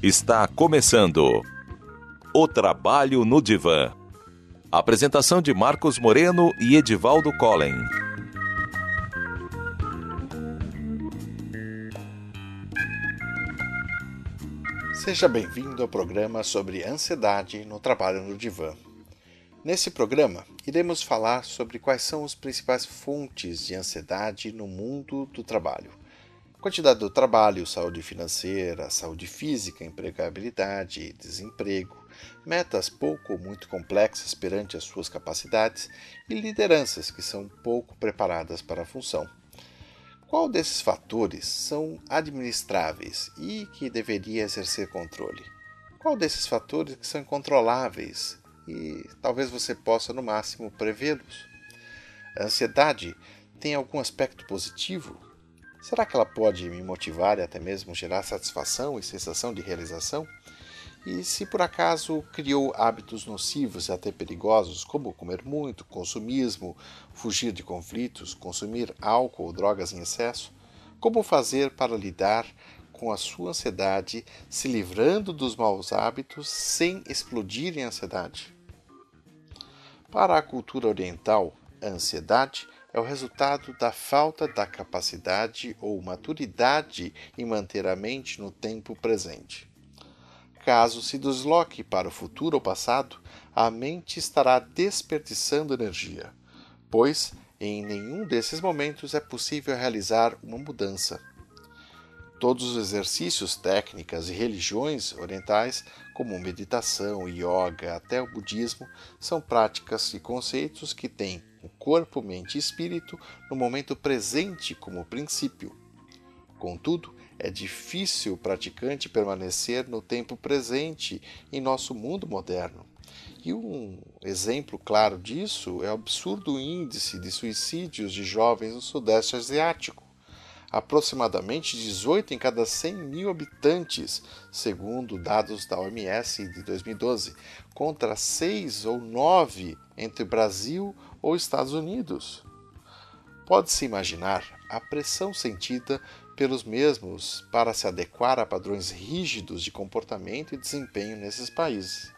Está começando o Trabalho no Divã. Apresentação de Marcos Moreno e Edivaldo Collen. Seja bem-vindo ao programa sobre ansiedade no trabalho no divã. Nesse programa, iremos falar sobre quais são as principais fontes de ansiedade no mundo do trabalho Quantidade do trabalho, saúde financeira, saúde física, empregabilidade, desemprego, metas pouco ou muito complexas perante as suas capacidades e lideranças que são pouco preparadas para a função. Qual desses fatores são administráveis e que deveria exercer controle? Qual desses fatores que são incontroláveis e talvez você possa no máximo prevê-los? A ansiedade tem algum aspecto positivo Será que ela pode me motivar e até mesmo gerar satisfação e sensação de realização? E se por acaso criou hábitos nocivos e até perigosos, como comer muito, consumismo, fugir de conflitos, consumir álcool ou drogas em excesso, como fazer para lidar com a sua ansiedade, se livrando dos maus hábitos sem explodir em ansiedade? Para a cultura oriental, a ansiedade é o resultado da falta da capacidade ou maturidade em manter a mente no tempo presente. Caso se desloque para o futuro ou passado, a mente estará desperdiçando energia, pois em nenhum desses momentos é possível realizar uma mudança. Todos os exercícios, técnicas e religiões orientais, como meditação, yoga, até o budismo, são práticas e conceitos que têm o corpo, mente e espírito no momento presente como princípio. Contudo, é difícil o praticante permanecer no tempo presente em nosso mundo moderno. E um exemplo claro disso é o absurdo índice de suicídios de jovens no Sudeste Asiático aproximadamente 18 em cada 100 mil habitantes, segundo dados da OMS de 2012, contra 6 ou 9 entre Brasil ou Estados Unidos. Pode-se imaginar a pressão sentida pelos mesmos para se adequar a padrões rígidos de comportamento e desempenho nesses países.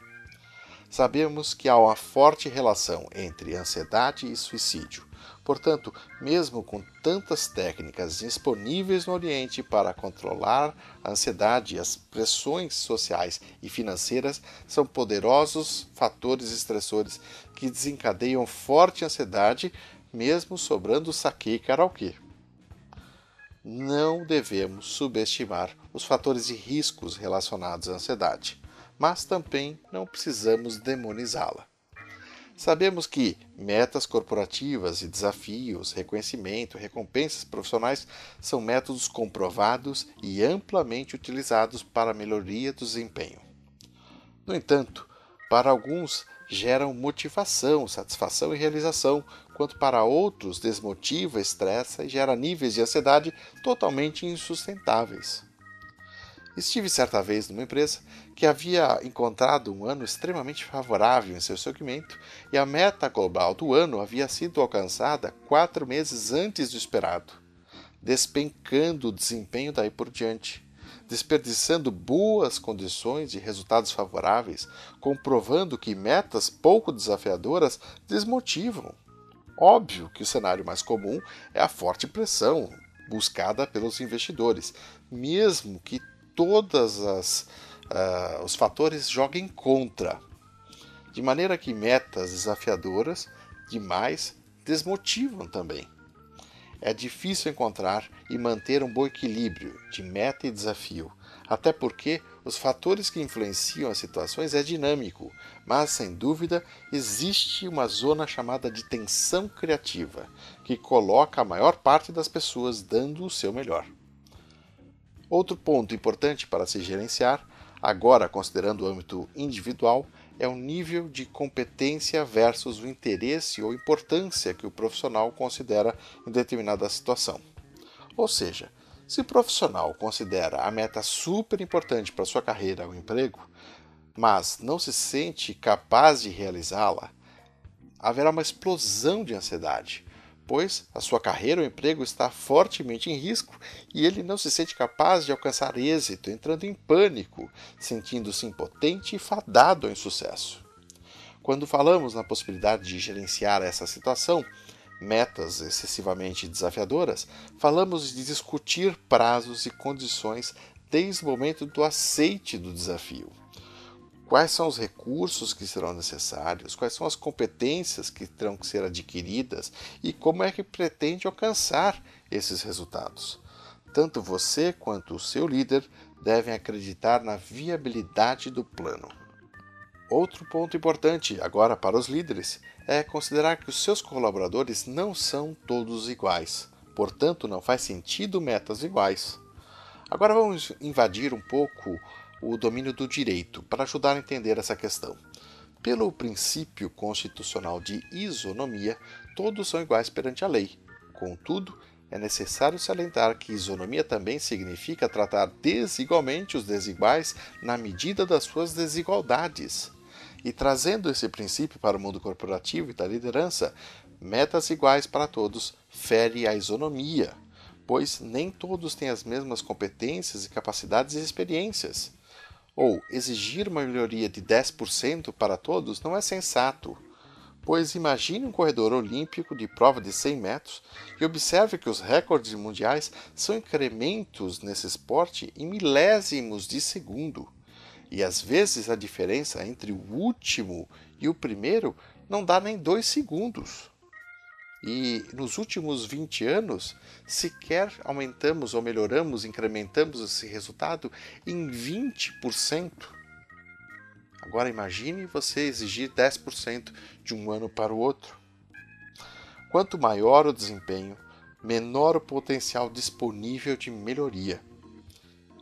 Sabemos que há uma forte relação entre ansiedade e suicídio Portanto, mesmo com tantas técnicas disponíveis no Oriente para controlar a ansiedade, as pressões sociais e financeiras são poderosos fatores estressores que desencadeiam forte ansiedade, mesmo sobrando saque e karaokê. Não devemos subestimar os fatores de riscos relacionados à ansiedade, mas também não precisamos demonizá-la. Sabemos que metas corporativas e desafios, reconhecimento, recompensas profissionais são métodos comprovados e amplamente utilizados para a melhoria do desempenho. No entanto, para alguns geram motivação, satisfação e realização, enquanto para outros desmotiva, estressa e gera níveis de ansiedade totalmente insustentáveis. Estive certa vez numa empresa que havia encontrado um ano extremamente favorável em seu segmento e a meta global do ano havia sido alcançada quatro meses antes do esperado, despencando o desempenho daí por diante, desperdiçando boas condições e resultados favoráveis, comprovando que metas pouco desafiadoras desmotivam. Óbvio que o cenário mais comum é a forte pressão buscada pelos investidores, mesmo que todas as uh, os fatores joguem contra, de maneira que metas desafiadoras demais desmotivam também. É difícil encontrar e manter um bom equilíbrio de meta e desafio, até porque os fatores que influenciam as situações é dinâmico, mas sem dúvida existe uma zona chamada de tensão criativa, que coloca a maior parte das pessoas dando o seu melhor. Outro ponto importante para se gerenciar, agora considerando o âmbito individual, é o nível de competência versus o interesse ou importância que o profissional considera em determinada situação. Ou seja, se o profissional considera a meta super importante para sua carreira ou emprego, mas não se sente capaz de realizá-la, haverá uma explosão de ansiedade, pois a sua carreira ou emprego está fortemente em risco e ele não se sente capaz de alcançar êxito, entrando em pânico, sentindo-se impotente e fadado ao insucesso. Quando falamos na possibilidade de gerenciar essa situação, metas excessivamente desafiadoras, falamos de discutir prazos e condições desde o momento do aceite do desafio. Quais são os recursos que serão necessários? Quais são as competências que terão que ser adquiridas? E como é que pretende alcançar esses resultados? Tanto você quanto o seu líder devem acreditar na viabilidade do plano. Outro ponto importante agora para os líderes é considerar que os seus colaboradores não são todos iguais, portanto, não faz sentido metas iguais. Agora vamos invadir um pouco o domínio do direito para ajudar a entender essa questão. Pelo princípio constitucional de isonomia, todos são iguais perante a lei. Contudo, é necessário salientar que isonomia também significa tratar desigualmente os desiguais na medida das suas desigualdades. E trazendo esse princípio para o mundo corporativo e da liderança, metas iguais para todos fere a isonomia, pois nem todos têm as mesmas competências e capacidades e experiências. Ou exigir uma melhoria de 10% para todos não é sensato, pois imagine um corredor olímpico de prova de 100 metros e observe que os recordes mundiais são incrementos nesse esporte em milésimos de segundo. E às vezes a diferença entre o último e o primeiro não dá nem dois segundos. E nos últimos 20 anos, sequer aumentamos ou melhoramos, incrementamos esse resultado em 20%. Agora imagine você exigir 10% de um ano para o outro. Quanto maior o desempenho, menor o potencial disponível de melhoria.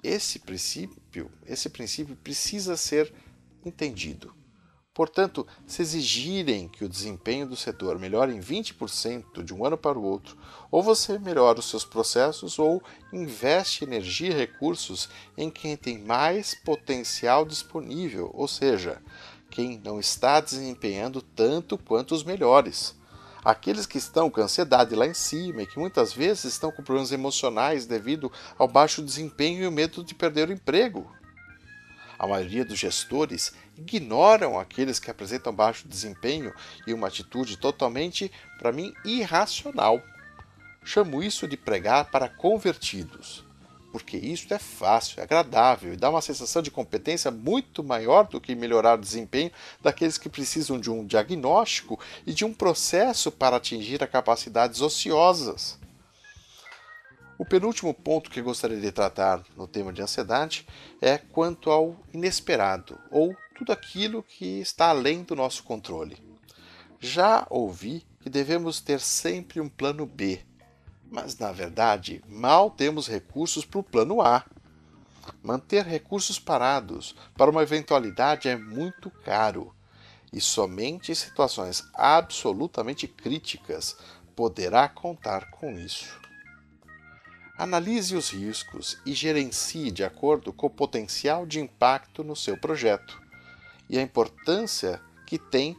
Esse princípio, esse princípio precisa ser entendido. Portanto, se exigirem que o desempenho do setor melhore em 20% de um ano para o outro, ou você melhora os seus processos ou investe energia e recursos em quem tem mais potencial disponível, ou seja, quem não está desempenhando tanto quanto os melhores aqueles que estão com ansiedade lá em cima e que muitas vezes estão com problemas emocionais devido ao baixo desempenho e o medo de perder o emprego. A maioria dos gestores ignoram aqueles que apresentam baixo desempenho e uma atitude totalmente, para mim, irracional. Chamo isso de pregar para convertidos porque isso é fácil, é agradável e dá uma sensação de competência muito maior do que melhorar o desempenho daqueles que precisam de um diagnóstico e de um processo para atingir as capacidades ociosas. O penúltimo ponto que gostaria de tratar no tema de ansiedade é quanto ao inesperado, ou tudo aquilo que está além do nosso controle. Já ouvi que devemos ter sempre um plano B, mas, na verdade, mal temos recursos para o plano A. Manter recursos parados para uma eventualidade é muito caro e somente em situações absolutamente críticas poderá contar com isso. Analise os riscos e gerencie de acordo com o potencial de impacto no seu projeto e a importância que tem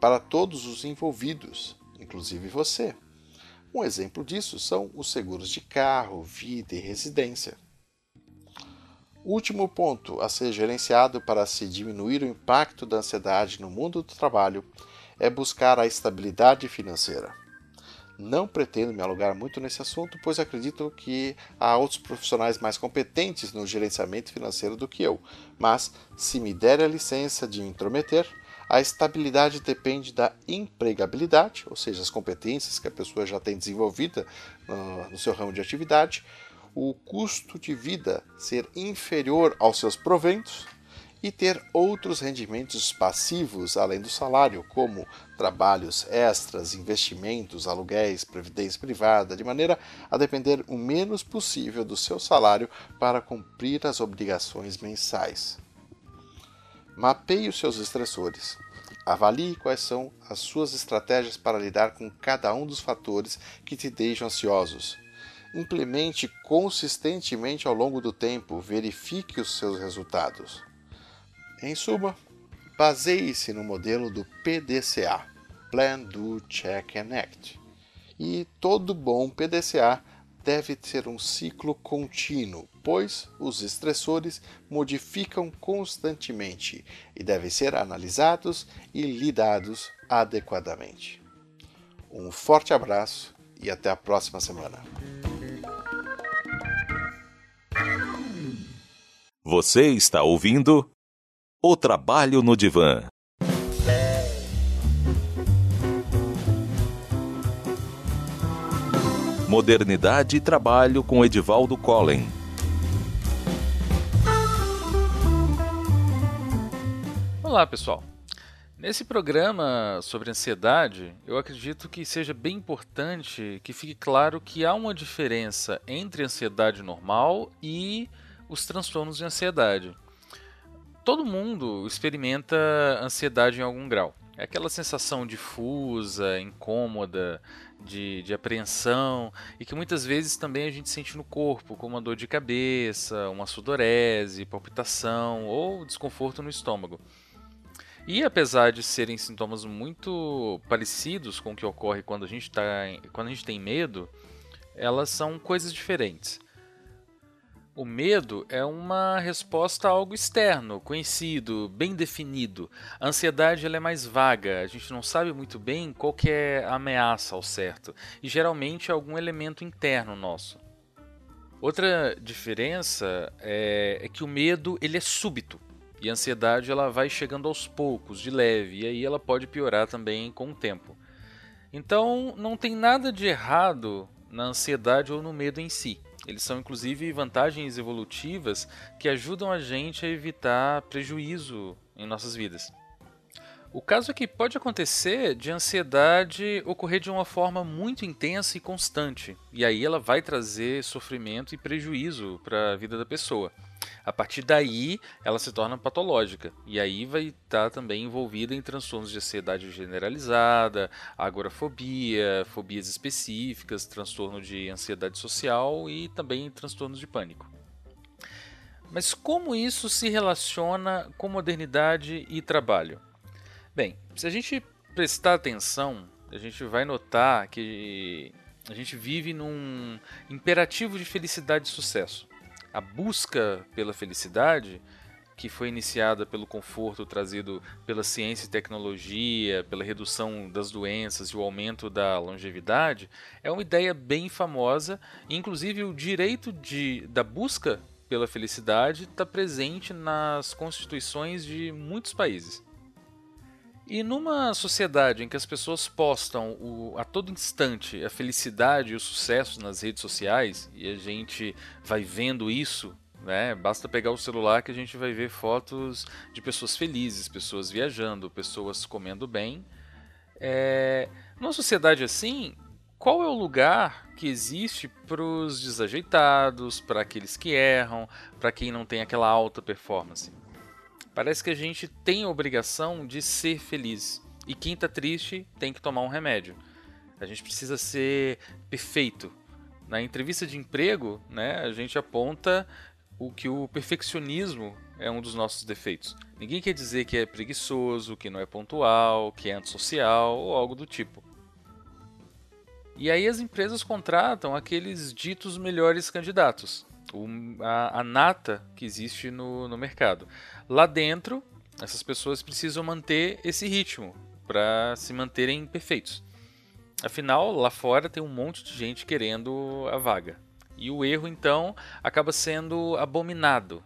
para todos os envolvidos, inclusive você. Um exemplo disso são os seguros de carro, vida e residência. Último ponto a ser gerenciado para se diminuir o impacto da ansiedade no mundo do trabalho é buscar a estabilidade financeira. Não pretendo me alugar muito nesse assunto, pois acredito que há outros profissionais mais competentes no gerenciamento financeiro do que eu, mas se me der a licença de me intrometer, a estabilidade depende da empregabilidade, ou seja, as competências que a pessoa já tem desenvolvida no, seu ramo de atividade, o custo de vida ser inferior aos seus proventos e ter outros rendimentos passivos além do salário, como trabalhos extras, investimentos, aluguéis, previdência privada, de maneira a depender o menos possível do seu salário para cumprir as obrigações mensais. Mapeie os seus estressores. Avalie quais são as suas estratégias para lidar com cada um dos fatores que te deixam ansiosos. Implemente consistentemente ao longo do tempo, verifique os seus resultados. Em suma, baseie-se no modelo do PDCA Plan, Do, Check and Act. E todo bom PDCA deve ser um ciclo contínuo, pois os estressores modificam constantemente e devem ser analisados e lidados adequadamente. Um forte abraço e até a próxima semana. Você está ouvindo O Trabalho no Divã. Modernidade e Trabalho com Edivaldo Collen. Olá, pessoal. Nesse programa sobre ansiedade, eu acredito que seja bem importante que fique claro que há uma diferença entre ansiedade normal e os transtornos de ansiedade. Todo mundo experimenta ansiedade em algum grau. É aquela sensação difusa, incômoda, de, de apreensão e que muitas vezes também a gente sente no corpo, como uma dor de cabeça, uma sudorese, palpitação ou desconforto no estômago. E apesar de serem sintomas muito parecidos com o que ocorre quando a gente, tá, quando a gente tem medo, elas são coisas diferentes. O medo é uma resposta a algo externo, conhecido, bem definido. A ansiedade ela é mais vaga, a gente não sabe muito bem qual é a ameaça ao certo, e geralmente é algum elemento interno nosso. Outra diferença é, é que o medo ele é súbito e a ansiedade ela vai chegando aos poucos, de leve, e aí ela pode piorar também com o tempo. Então não tem nada de errado na ansiedade ou no medo em si. Eles são inclusive vantagens evolutivas que ajudam a gente a evitar prejuízo em nossas vidas. O caso é que pode acontecer de ansiedade ocorrer de uma forma muito intensa e constante, e aí ela vai trazer sofrimento e prejuízo para a vida da pessoa. A partir daí, ela se torna patológica e aí vai estar também envolvida em transtornos de ansiedade generalizada, agorafobia, fobias específicas, transtorno de ansiedade social e também transtornos de pânico. Mas como isso se relaciona com modernidade e trabalho? Bem, se a gente prestar atenção, a gente vai notar que a gente vive num imperativo de felicidade e sucesso. A busca pela felicidade, que foi iniciada pelo conforto trazido pela ciência e tecnologia, pela redução das doenças e o aumento da longevidade, é uma ideia bem famosa. Inclusive, o direito de, da busca pela felicidade está presente nas constituições de muitos países. E numa sociedade em que as pessoas postam o, a todo instante a felicidade e o sucesso nas redes sociais, e a gente vai vendo isso, né? basta pegar o celular que a gente vai ver fotos de pessoas felizes, pessoas viajando, pessoas comendo bem. É, numa sociedade assim, qual é o lugar que existe para os desajeitados, para aqueles que erram, para quem não tem aquela alta performance? Parece que a gente tem a obrigação de ser feliz. E quem está triste tem que tomar um remédio. A gente precisa ser perfeito. Na entrevista de emprego, né, a gente aponta o que o perfeccionismo é um dos nossos defeitos. Ninguém quer dizer que é preguiçoso, que não é pontual, que é antissocial ou algo do tipo. E aí as empresas contratam aqueles ditos melhores candidatos o, a, a, nata que existe no, no mercado. Lá dentro, essas pessoas precisam manter esse ritmo para se manterem perfeitos. Afinal, lá fora tem um monte de gente querendo a vaga. E o erro, então, acaba sendo abominado.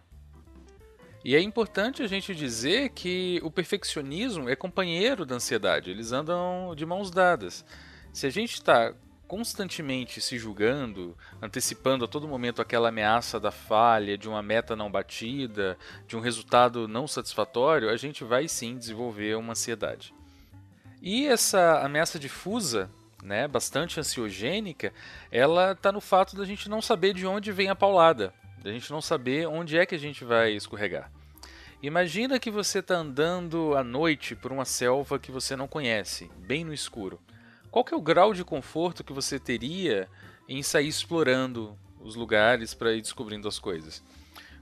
E é importante a gente dizer que o perfeccionismo é companheiro da ansiedade, eles andam de mãos dadas. Se a gente está constantemente se julgando, antecipando a todo momento aquela ameaça da falha, de uma meta não batida, de um resultado não satisfatório, a gente vai sim desenvolver uma ansiedade. E essa ameaça difusa, né, bastante ansiogênica, ela está no fato da gente não saber de onde vem a paulada, da gente não saber onde é que a gente vai escorregar. Imagina que você está andando à noite por uma selva que você não conhece, bem no escuro qual que é o grau de conforto que você teria em sair explorando os lugares para ir descobrindo as coisas?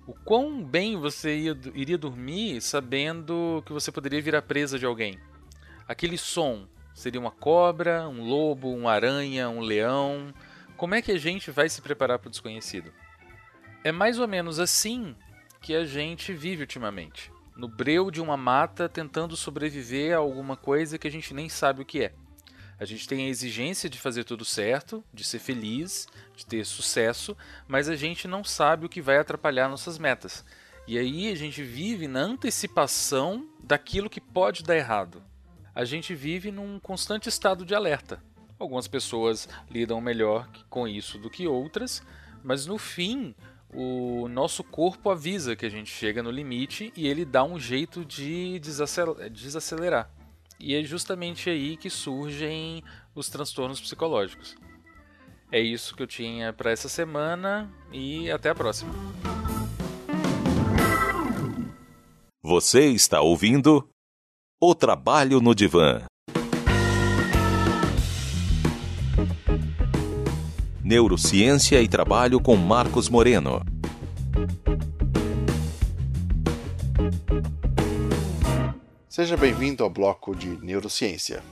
O quão bem você ia, iria dormir sabendo que você poderia virar presa de alguém? Aquele som seria uma cobra, um lobo, uma aranha, um leão. Como é que a gente vai se preparar para o desconhecido? É mais ou menos assim que a gente vive ultimamente. No breu de uma mata tentando sobreviver a alguma coisa que a gente nem sabe o que é. A gente tem a exigência de fazer tudo certo, de ser feliz, de ter sucesso, mas a gente não sabe o que vai atrapalhar nossas metas. E aí a gente vive na antecipação daquilo que pode dar errado. A gente vive num constante estado de alerta. Algumas pessoas lidam melhor com isso do que outras, mas no fim, o nosso corpo avisa que a gente chega no limite e ele dá um jeito de desacelerar. E é justamente aí que surgem os transtornos psicológicos. É isso que eu tinha para essa semana e até a próxima. Você está ouvindo O Trabalho no Divã. Neurociência e Trabalho com Marcos Moreno. Seja bem-vindo ao bloco de Neurociência.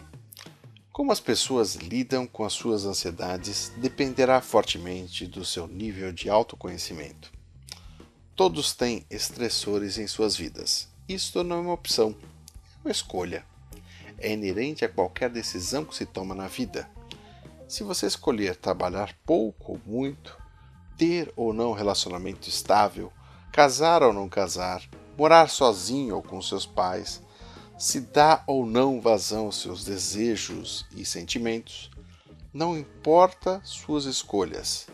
Como as pessoas lidam com as suas ansiedades dependerá fortemente do seu nível de autoconhecimento. Todos têm estressores em suas vidas. Isto não é uma opção, é uma escolha. É inerente a qualquer decisão que se toma na vida. Se você escolher trabalhar pouco ou muito, ter ou não relacionamento estável, casar ou não casar, morar sozinho ou com seus pais, se dá ou não vazão aos seus desejos e sentimentos, não importa suas escolhas,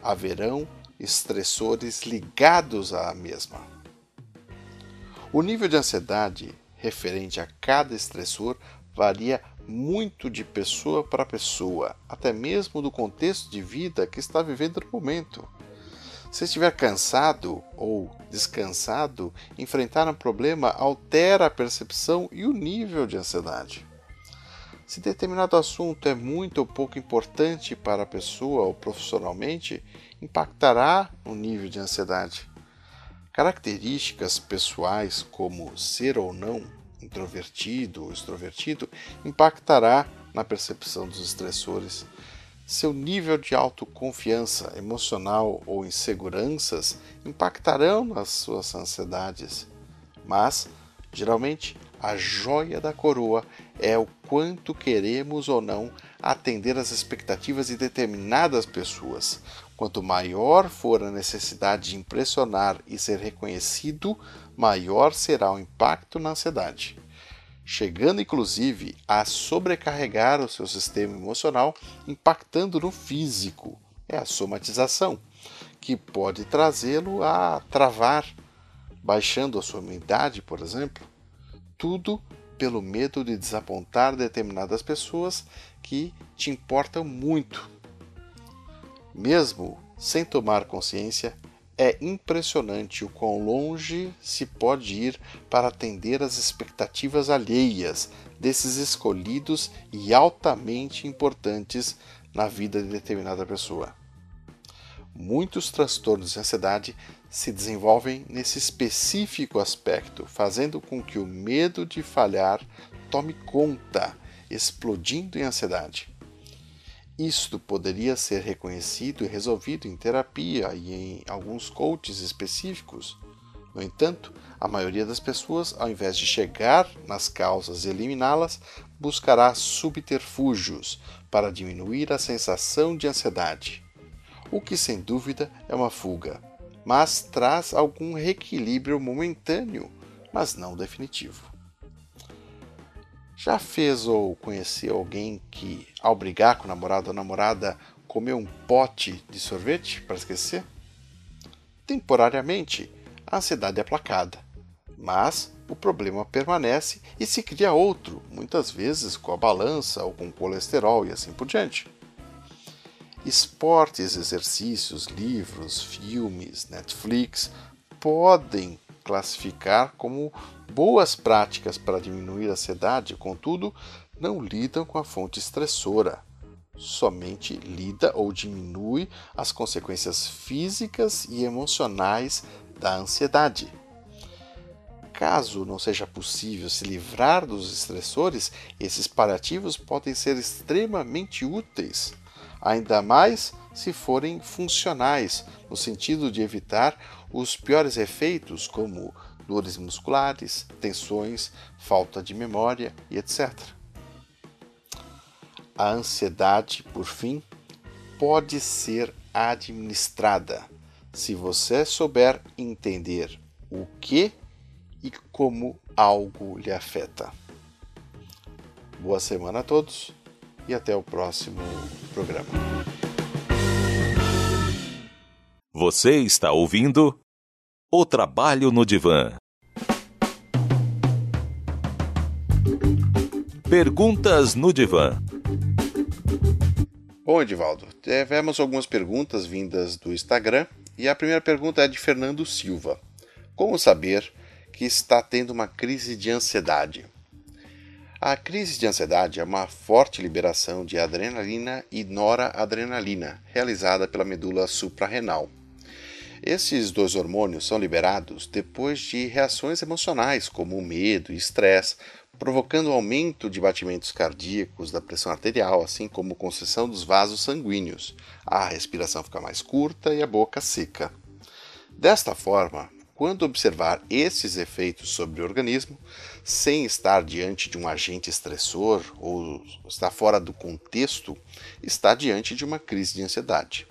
haverão estressores ligados à mesma. O nível de ansiedade referente a cada estressor varia muito de pessoa para pessoa, até mesmo do contexto de vida que está vivendo no momento. Se estiver cansado ou descansado, enfrentar um problema altera a percepção e o nível de ansiedade. Se determinado assunto é muito ou pouco importante para a pessoa ou profissionalmente, impactará o nível de ansiedade. Características pessoais, como ser ou não introvertido ou extrovertido, impactará na percepção dos estressores seu nível de autoconfiança emocional ou inseguranças impactarão nas suas ansiedades. Mas, geralmente, a joia da coroa é o quanto queremos ou não atender às expectativas de determinadas pessoas. Quanto maior for a necessidade de impressionar e ser reconhecido, maior será o impacto na ansiedade chegando inclusive a sobrecarregar o seu sistema emocional, impactando no físico. É a somatização, que pode trazê-lo a travar, baixando a sua imunidade, por exemplo. Tudo pelo medo de desapontar determinadas pessoas que te importam muito. Mesmo sem tomar consciência, é impressionante o quão longe se pode ir para atender às expectativas alheias desses escolhidos e altamente importantes na vida de determinada pessoa. Muitos transtornos de ansiedade se desenvolvem nesse específico aspecto, fazendo com que o medo de falhar tome conta, explodindo em ansiedade. Isto poderia ser reconhecido e resolvido em terapia e em alguns coaches específicos. No entanto, a maioria das pessoas, ao invés de chegar nas causas e eliminá-las, buscará subterfúgios para diminuir a sensação de ansiedade. O que sem dúvida é uma fuga, mas traz algum reequilíbrio momentâneo, mas não definitivo. Já fez ou conheceu alguém que, ao brigar com o namorado ou namorada, comeu um pote de sorvete para esquecer? Temporariamente, a ansiedade é aplacada, mas o problema permanece e se cria outro, muitas vezes com a balança ou com colesterol e assim por diante. Esportes, exercícios, livros, filmes, Netflix podem classificar como boas práticas para diminuir a ansiedade, contudo, não lidam com a fonte estressora. Somente lida ou diminui as consequências físicas e emocionais da ansiedade. Caso não seja possível se livrar dos estressores, esses paliativos podem ser extremamente úteis, ainda mais se forem funcionais, no sentido de evitar os piores efeitos, como dores musculares, tensões, falta de memória e etc. A ansiedade, por fim, pode ser administrada se você souber entender o que e como algo lhe afeta. Boa semana a todos e até o próximo programa. Você está ouvindo O Trabalho no Divã. Perguntas no Divã. Bom, Edivaldo, tivemos algumas perguntas vindas do Instagram e a primeira pergunta é de Fernando Silva. Como saber que está tendo uma crise de ansiedade? A crise de ansiedade é uma forte liberação de adrenalina e noradrenalina realizada pela medula suprarrenal. Esses dois hormônios são liberados depois de reações emocionais, como medo e estresse, provocando aumento de batimentos cardíacos, da pressão arterial, assim como constrição dos vasos sanguíneos. A respiração fica mais curta e a boca seca. Desta forma, quando observar esses efeitos sobre o organismo, sem estar diante de um agente estressor ou estar fora do contexto, está diante de uma crise de ansiedade.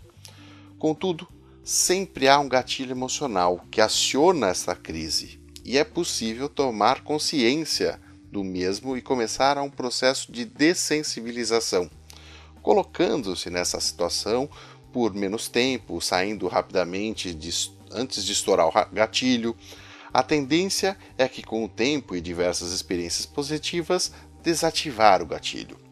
Contudo, sempre há um gatilho emocional que aciona essa crise e é possível tomar consciência do mesmo e começar a um processo de dessensibilização, colocando-se nessa situação por menos tempo, saindo rapidamente de, antes de estourar o gatilho. A tendência é que, com o tempo e diversas experiências positivas, desativar o gatilho.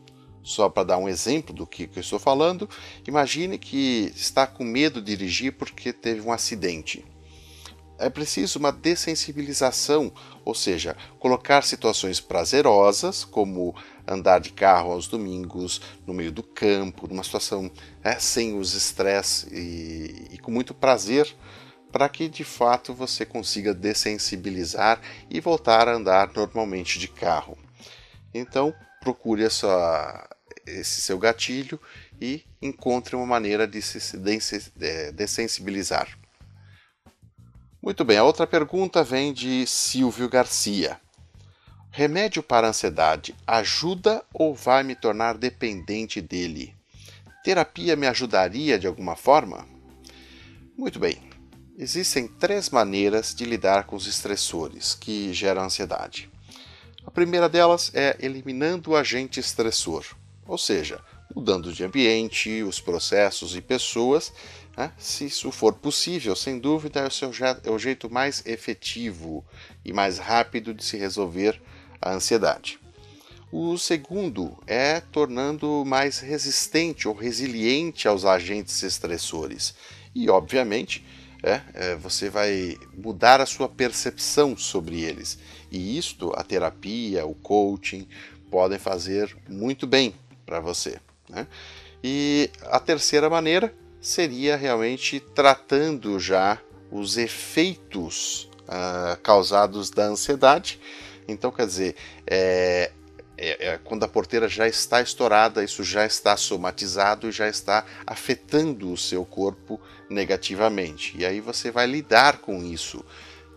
Só para dar um exemplo do que, que eu estou falando, imagine que está com medo de dirigir porque teve um acidente. É preciso uma dessensibilização, ou seja, colocar situações prazerosas, como andar de carro aos domingos, no meio do campo, numa situação é, sem os estresses e, e com muito prazer, para que de fato você consiga dessensibilizar e voltar a andar normalmente de carro. Então, procure essa, esse seu gatilho e encontre uma maneira de se dessensibilizar. Muito bem, a outra pergunta vem de Silvio Garcia. Remédio para ansiedade ajuda ou vai me tornar dependente dele? Terapia me ajudaria de alguma forma? Muito bem. Existem três maneiras de lidar com os estressores que geram ansiedade. A primeira delas é eliminando o agente estressor ou seja, mudando de ambiente, os processos e pessoas, né? se isso for possível, sem dúvida é o, seu, é o jeito mais efetivo e mais rápido de se resolver a ansiedade. O segundo é tornando mais resistente ou resiliente aos agentes estressores. E, obviamente, é, é, você vai mudar a sua percepção sobre eles. E isto, a terapia, o coaching, podem fazer muito bem para você. Né? E a terceira maneira seria realmente tratando já os efeitos uh, causados da ansiedade. Então, quer dizer, é, é, é, quando a porteira já está estourada, isso já está somatizado e já está afetando o seu corpo negativamente. E aí você vai lidar com isso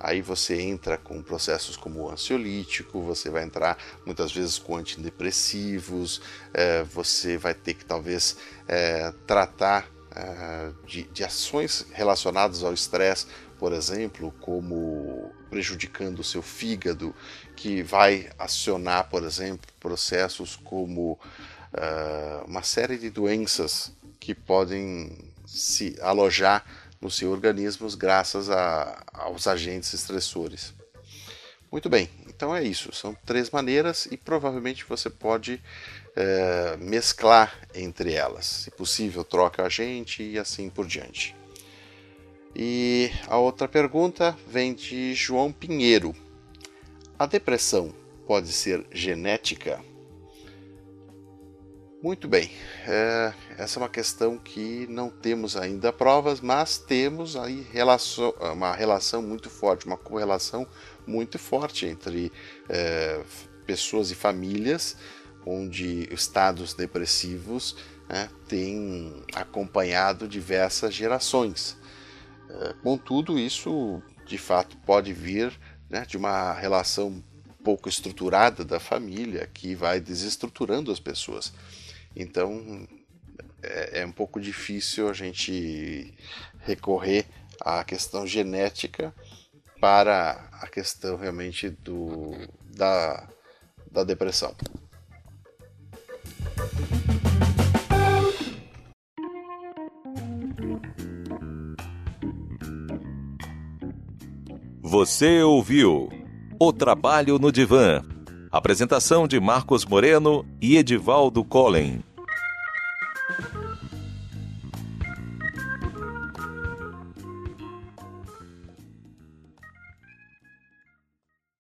Aí você entra com processos como o ansiolítico, você vai entrar muitas vezes com antidepressivos, é, você vai ter que talvez é, tratar é, de, de ações relacionadas ao estresse, por exemplo, como prejudicando o seu fígado, que vai acionar, por exemplo, processos como uh, uma série de doenças que podem se alojar no seu organismo graças a, aos agentes estressores. Muito bem, então é isso. São três maneiras e provavelmente você pode é, mesclar entre elas. Se possível, troca agente e assim por diante. E a outra pergunta vem de João Pinheiro. A depressão pode ser genética? Muito bem, é, essa é uma questão que não temos ainda provas, mas temos aí relação, uma relação muito forte, uma correlação muito forte entre é, pessoas e famílias onde estados depressivos né, têm acompanhado diversas gerações. É, contudo, isso de fato pode vir né, de uma relação pouco estruturada da família que vai desestruturando as pessoas. Então é, é um pouco difícil a gente recorrer à questão genética para a questão realmente do, da, da depressão. Você ouviu O Trabalho no Divã. Apresentação de Marcos Moreno e Edivaldo Collen.